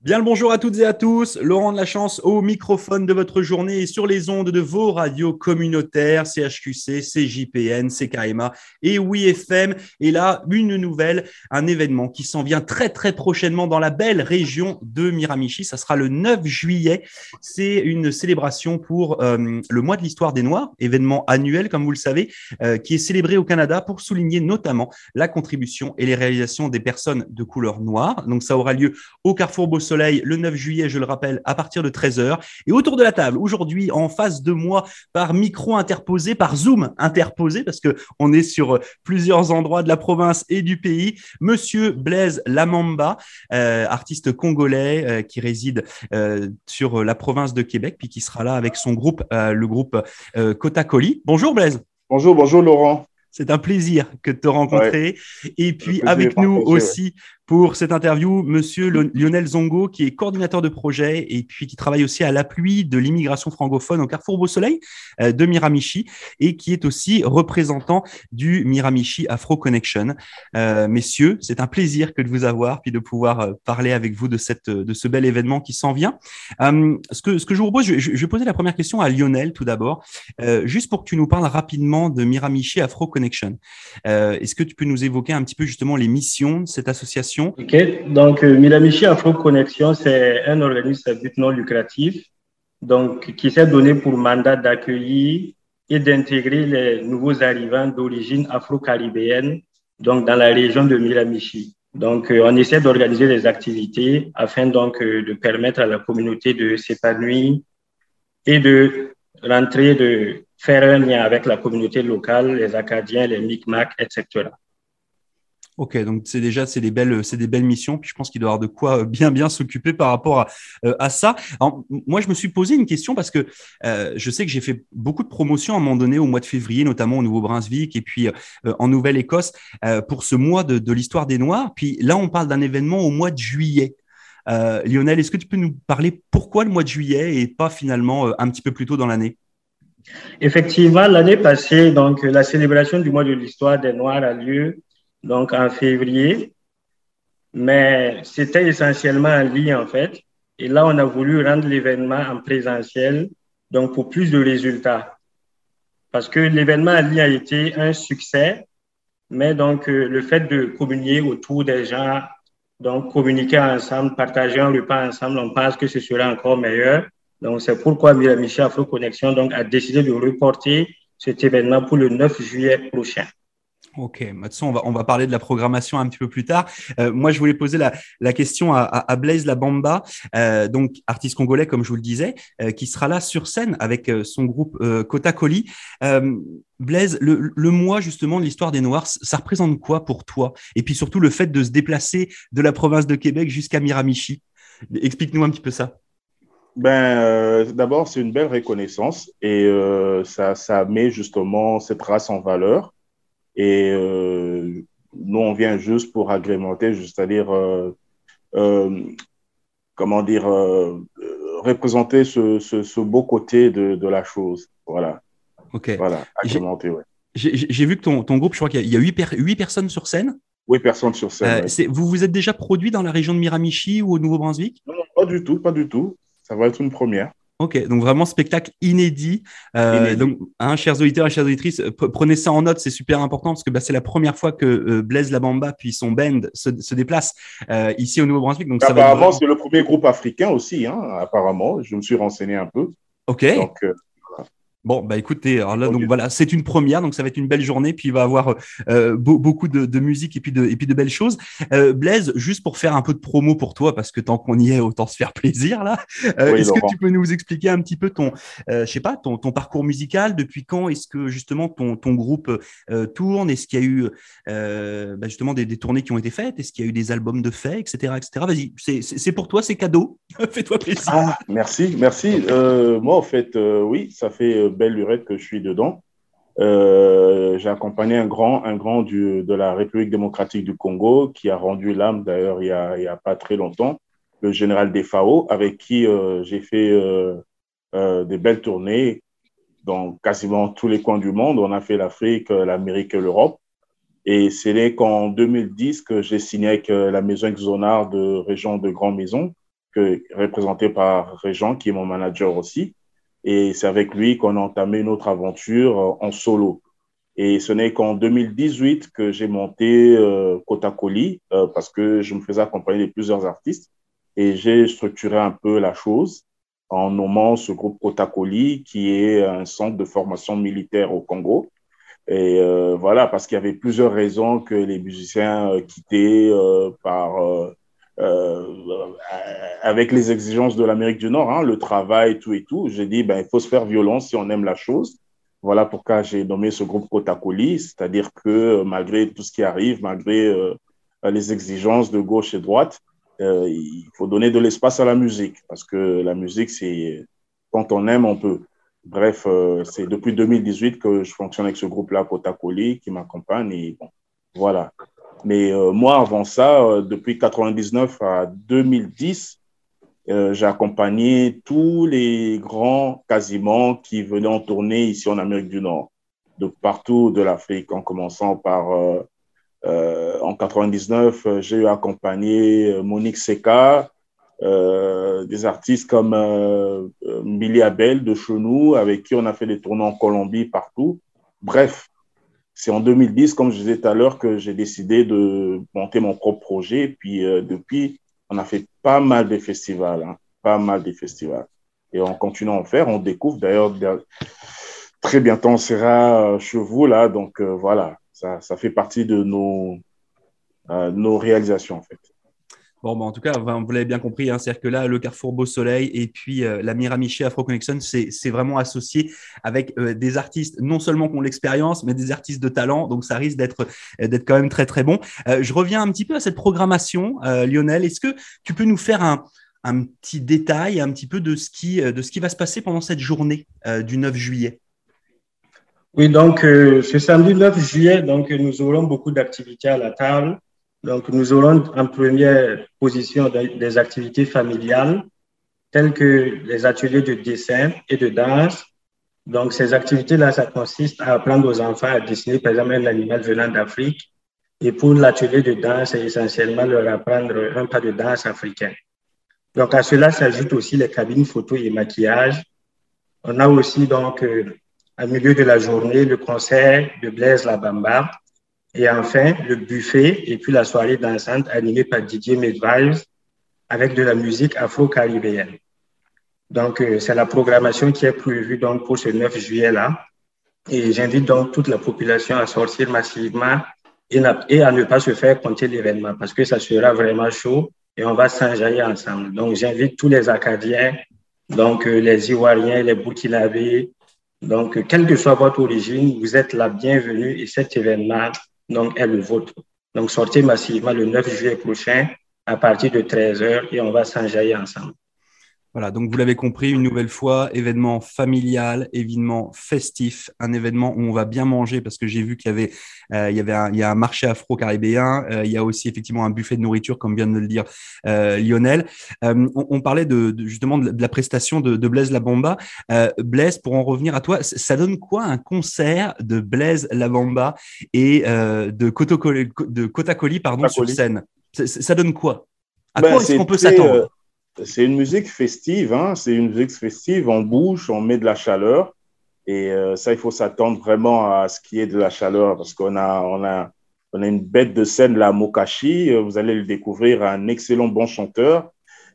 Bien le bonjour à toutes et à tous. Laurent de la Chance au microphone de votre journée et sur les ondes de vos radios communautaires, CHQC, CJPN, CKMA et WIFM. Et là, une nouvelle, un événement qui s'en vient très très prochainement dans la belle région de Miramichi. Ça sera le 9 juillet. C'est une célébration pour euh, le mois de l'histoire des Noirs, événement annuel comme vous le savez, euh, qui est célébré au Canada pour souligner notamment la contribution et les réalisations des personnes de couleur noire. Donc ça aura lieu au Carrefour Beau Soleil le 9 juillet, je le rappelle, à partir de 13h. Et autour de la table, aujourd'hui, en face de moi, par micro interposé, par Zoom interposé, parce que on est sur plusieurs endroits de la province et du pays, Monsieur Blaise Lamamba, euh, artiste congolais euh, qui réside euh, sur la province de Québec, puis qui sera là avec son groupe, le groupe Cotakoli. Bonjour Blaise. Bonjour, bonjour Laurent. C'est un plaisir que de te rencontrer. Et puis avec nous aussi pour cette interview, Monsieur Lionel Zongo, qui est coordinateur de projet et puis qui travaille aussi à l'appui de l'immigration francophone au Carrefour Beau Soleil euh, de Miramichi et qui est aussi représentant du Miramichi Afro Connection. Euh, messieurs, c'est un plaisir que de vous avoir puis de pouvoir euh, parler avec vous de cette de ce bel événement qui s'en vient. ce que ce que je vous propose, je, vais poser la première question à Lionel tout d'abord, juste pour que tu nous parles rapidement de Miramichi Afro Connection. Est-ce que tu peux nous évoquer un petit peu justement les missions de cette association? Ok, donc euh, Miramichi Afro Connexion, c'est un organisme à but non lucratif donc, qui s'est donné pour mandat d'accueillir et d'intégrer les nouveaux arrivants d'origine afro-caribéenne donc dans la région de Miramichi. Donc, euh, on essaie d'organiser des activités afin donc euh, de permettre à la communauté de s'épanouir et de rentrer, de faire un lien avec la communauté locale, les Acadiens, les Micmacs, etc. Ok, donc c'est déjà c'est des belles c'est des belles missions. Puis je pense qu'il doit avoir de quoi euh, bien bien s'occuper par rapport à, euh, ça. Moi, je me suis posé une question parce que euh, je sais que j'ai fait beaucoup de promotions à un moment donné au mois de février, notamment au Nouveau-Brunswick et puis en Nouvelle-Écosse pour ce mois de, de l'histoire des Noirs. Puis là, on parle d'un événement au mois de juillet. Lionel, est-ce que tu peux nous parler pourquoi le mois de juillet et pas finalement un petit peu plus tôt dans l'année? Effectivement, l'année passée, donc la célébration du mois de l'histoire des Noirs a lieu donc en février, mais c'était essentiellement en ligne en fait. Et là, on a voulu rendre l'événement en présentiel, donc pour plus de résultats. Parce que l'événement en ligne a été un succès, mais donc euh, le fait de communier autour des gens, donc communiquer ensemble, partager un repas ensemble, on pense que ce sera encore meilleur. Donc c'est pourquoi Miramichi Afro Connexion donc, a décidé de reporter cet événement pour le 9 juillet prochain. Ok, on va, on va parler de la programmation un petit peu plus tard. Euh, moi, je voulais poser la, question à, Blaise Labamba, euh, donc artiste congolais, comme je vous le disais, euh, qui sera là sur scène avec son groupe Kota Koli. Blaise, le, le mois justement de l'histoire des Noirs, ça représente quoi pour toi? Et puis surtout le fait de se déplacer de la province de Québec jusqu'à Miramichi. Explique-nous un petit peu ça. Ben, d'abord, c'est une belle reconnaissance et ça, ça met justement cette race en valeur. Et euh, nous, on vient juste pour agrémenter, c'est-à-dire, euh, euh, comment dire, représenter ce, ce, beau côté de, de, la chose. Voilà. Ok. Voilà, agrémenter, ouais. J'ai vu que ton, ton, groupe, je crois qu'il y a huit, huit personnes sur scène. Oui, personnes sur scène. Vous vous êtes déjà produit dans la région de Miramichi ou au Nouveau-Brunswick? Non, pas du tout, pas du tout. Ça va être une première. Ok, donc vraiment spectacle inédit. Euh, donc, hein, chers auditeurs et chères auditrices, prenez ça en note, c'est super important parce que bah, c'est la première fois que euh, Blaise Labamba puis son band se, se déplacent euh, ici au Nouveau-Brunswick. Donc, apparemment, c'est le premier groupe africain aussi, hein, apparemment. Je me suis renseigné un peu. Ok. Donc, euh, Bon, bah écoutez, alors là, donc voilà, c'est une première, donc ça va être une belle journée, puis il va y avoir euh, beaucoup de, de, musique et puis de, et puis de belles choses. Euh, Blaise, juste pour faire un peu de promo pour toi, parce que tant qu'on y est, autant se faire plaisir là. Euh, est-ce que tu peux nous expliquer un petit peu ton, je sais pas, ton, ton, parcours musical Depuis quand est-ce que justement ton, ton groupe tourne? Est-ce qu'il y a eu bah, justement des, des, tournées qui ont été faites? Est-ce qu'il y a eu des albums de faits, etc., etc. Vas-y, c'est pour toi, c'est cadeau. Fais-toi plaisir. Ah, merci, merci. moi, en fait, oui, ça fait belle lurette que je suis dedans. Euh, j'ai accompagné un grand, un grand du, de la République démocratique du Congo qui a rendu l'âme d'ailleurs il n'y a, pas très longtemps, le général Defao, avec qui euh, j'ai fait euh, des belles tournées dans quasiment tous les coins du monde. On a fait l'Afrique, l'Amérique et l'Europe. Et c'est qu'en 2010 que j'ai signé avec la maison Exonar de région de Grand Maison que, représenté par Régent, qui est mon manager aussi. Et c'est avec lui qu'on a entamé notre aventure euh, en solo. Et ce n'est qu'en 2018 que j'ai monté euh, Kotakoli euh, parce que je me faisais accompagner de plusieurs artistes et j'ai structuré un peu la chose en nommant ce groupe Kotakoli qui est un centre de formation militaire au Congo. Et euh, voilà, parce qu'il y avait plusieurs raisons que les musiciens quittaient par, avec les exigences de l'Amérique du Nord, hein, le travail, tout et tout. J'ai dit, ben, il faut se faire violence si on aime la chose. Voilà pourquoi j'ai nommé ce groupe Kotakoli, c'est-à-dire que euh, malgré tout ce qui arrive, malgré euh, les exigences de gauche et droite, euh, il faut donner de l'espace à la musique parce que la musique, c'est quand on aime, on peut. Bref, c'est depuis 2018 que je fonctionne avec ce groupe-là, Kotakoli, qui m'accompagne. Et voilà. Mais moi, avant ça, depuis 99 à 2010, euh, j'ai accompagné tous les grands quasiment qui venaient en tournée ici en Amérique du Nord, de partout de l'Afrique, en commençant par euh, euh, en 99, j'ai accompagné Monique Seka, des artistes comme Billy Abel de Chenou, avec qui on a fait des tournées en Colombie, partout. Bref, c'est en 2010, comme je disais tout à l'heure, que j'ai décidé de monter mon propre projet. Puis depuis, on a fait pas mal de festivals, hein, pas mal de festivals. Et on continue à en faire. On découvre d'ailleurs très bientôt, on sera euh, chez vous là. Donc euh, voilà, ça, ça, fait partie de nos, euh, nos réalisations en fait. Bon, bah, en tout cas, vous l'avez bien compris, hein, c'est-à-dire que là, le Carrefour Beau Soleil et puis la Miramichi Afro Connection, c'est vraiment associé avec des artistes, non seulement qui ont l'expérience, mais des artistes de talent. Donc, ça risque d'être d'être quand même très, très bon. je reviens un petit peu à cette programmation, Lionel. Est-ce que tu peux nous faire un, un, petit détail, un petit peu de ce qui, de ce qui va se passer pendant cette journée du 9 juillet? Oui, donc, ce samedi 9 juillet, donc, nous aurons beaucoup d'activités à la table. Donc, nous aurons en première position des activités familiales, telles que les ateliers de dessin et de danse. Donc, ces activités-là, ça consiste à apprendre aux enfants à dessiner, par exemple, un animal venant d'Afrique. Et pour l'atelier de danse, c'est essentiellement leur apprendre un pas de danse africain. Donc, à cela s'ajoutent aussi les cabines photo et maquillage. On a aussi, donc, euh, au milieu de la journée, le concert de Blaise Labamba, et enfin, le buffet et puis la soirée dansante animée par Didier Medvals avec de la musique afro-caribéenne. Donc, euh, c'est la programmation qui est prévue donc, pour ce 9 juillet-là. Et j'invite donc toute la population à sortir massivement et, à ne pas se faire compter l'événement parce que ça sera vraiment chaud et on va s'enjailler ensemble. Donc, j'invite tous les Acadiens, donc euh, les Ivoiriens, les Burkinabés, donc, quelle que soit votre origine, vous êtes la bienvenue et cet événement donc, est le vôtre. Donc, sortez massivement le 9 juillet prochain à partir de 13h et on va s'enjailler ensemble. Voilà, donc vous l'avez compris, une nouvelle fois, événement familial, événement festif, un événement où on va bien manger parce que j'ai vu qu'il y avait, euh, il y avait un, il y a un marché afro-caribéen, euh, il y a aussi effectivement un buffet de nourriture, comme vient de le dire euh, Lionel. On, on, parlait de, de, justement de la prestation de, de Blaise Labamba. Blaise, pour en revenir à toi, ça donne quoi un concert de Blaise Labamba et de, Kotokoli, de pardon, sur scène? Ça, ça, donne quoi? À ben, quoi est-ce qu'on peut s'attendre? C'est une musique festive, hein? c'est une musique festive, on bouge, on met de la chaleur. Et euh, ça, il faut s'attendre vraiment à ce qui est de la chaleur parce qu'on a, on a, on a une bête de scène, la Mokashi. Vous allez le découvrir, un excellent bon chanteur.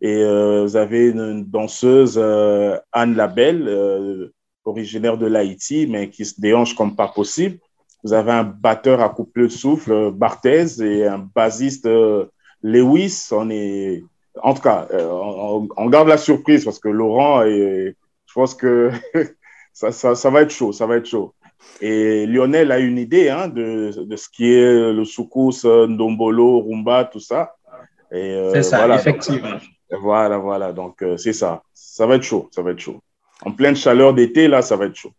Et euh, vous avez une danseuse, euh, Anne Labelle, euh, originaire de l'Haïti, mais qui se déhanche comme pas possible. Vous avez un batteur à couple de souffle, Barthez, et un bassiste, Lewis. On est en tout cas, euh, on, garde la surprise parce que Laurent, et, je pense que ça, ça, va être chaud, ça va être chaud. Et Lionel a une idée hein, de, de, ce qui est le soukous, Ndombolo, Rumba, tout ça. Euh, c'est ça, effectivement. voilà, voilà. Donc, euh, c'est ça. Ça va être chaud, ça va être chaud. En pleine chaleur d'été, là, ça va être chaud.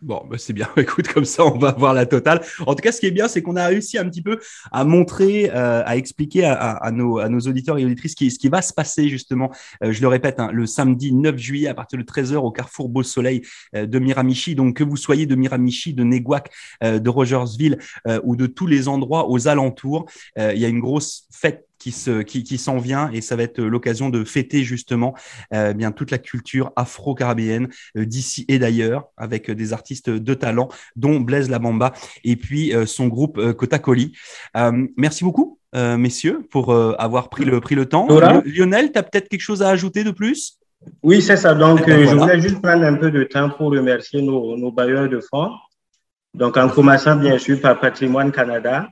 Bon, bah c'est bien. Écoute, comme ça, on va voir la totale. En tout cas, ce qui est bien, c'est qu'on a réussi un petit peu à montrer, euh, à expliquer à, à, nos, à, nos, auditeurs et auditrices ce qui, ce qui va se passer justement. Euh, je le répète, hein, le samedi 9 juillet à partir de 13h au Carrefour Beau Soleil euh, de Miramichi. Donc, que vous soyez de Miramichi, de Neguac, euh, de Rogersville ou de tous les endroits aux alentours, il y a une grosse fête qui se qui, qui s'en vient et ça va être l'occasion de fêter justement euh, bien toute la culture afro-caribéenne euh, d'ici et d'ailleurs avec des artistes de talent dont Blaise Labamba et puis euh, son groupe euh, Kotakoli. merci beaucoup messieurs pour avoir pris le pris le temps. Lionel, tu as peut-être quelque chose à ajouter de plus? Oui, c'est ça. Donc eh ben, je voulais juste prendre un peu de temps pour remercier nos, nos bailleurs de fonds. Donc en commençant bien sûr par Patrimoine Canada,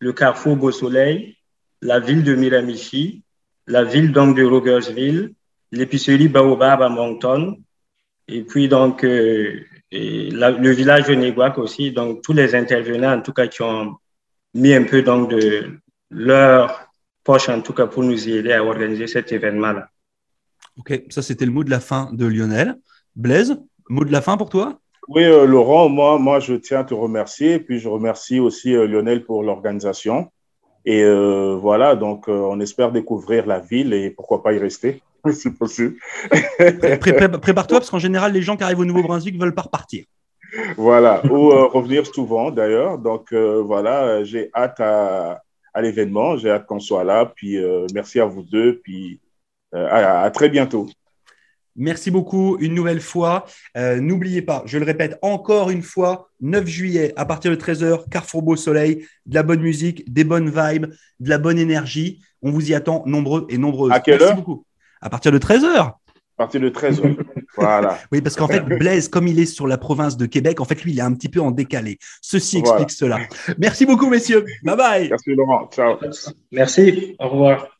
le Carrefour Beau Soleil, la ville de Miramichi, la ville donc de Rogersville, l'épicerie Baobab à Moncton, et puis donc euh, le village de Neguac aussi, donc tous les intervenants en tout cas qui ont mis un peu donc de leur poche en tout cas pour nous aider à organiser cet événement-là. Ok, ça c'était le mot de la fin de Lionel. Blaise, mot de la fin pour toi? Oui, euh, Laurent, moi, moi je tiens à te remercier, puis je remercie aussi euh, Lionel pour l'organisation. Et euh, voilà, donc euh, on espère découvrir la ville et pourquoi pas y rester, si possible. Prépare-toi, parce qu'en général, les gens qui arrivent au Nouveau-Brunswick ne veulent pas repartir. Voilà, ou euh, revenir souvent d'ailleurs. Donc voilà, j'ai hâte à, à l'événement, j'ai hâte qu'on soit là. Puis merci à vous deux, puis à très bientôt. Merci beaucoup une nouvelle fois. Euh, n'oubliez pas, je le répète encore une fois, 9 juillet à partir de 13h, Carrefour Beau Soleil, de la bonne musique, des bonnes vibes, de la bonne énergie. On vous y attend nombreux et nombreuses. À quelle Merci beaucoup. À partir de 13h. À partir de 13h. voilà. Oui, parce qu'en fait, Blaise, comme il est sur la province de Québec, en fait, lui, il est un petit peu en décalé. Ceci explique cela. Merci beaucoup, messieurs. Bye bye. Merci, Laurent. Ciao. Merci. Au revoir.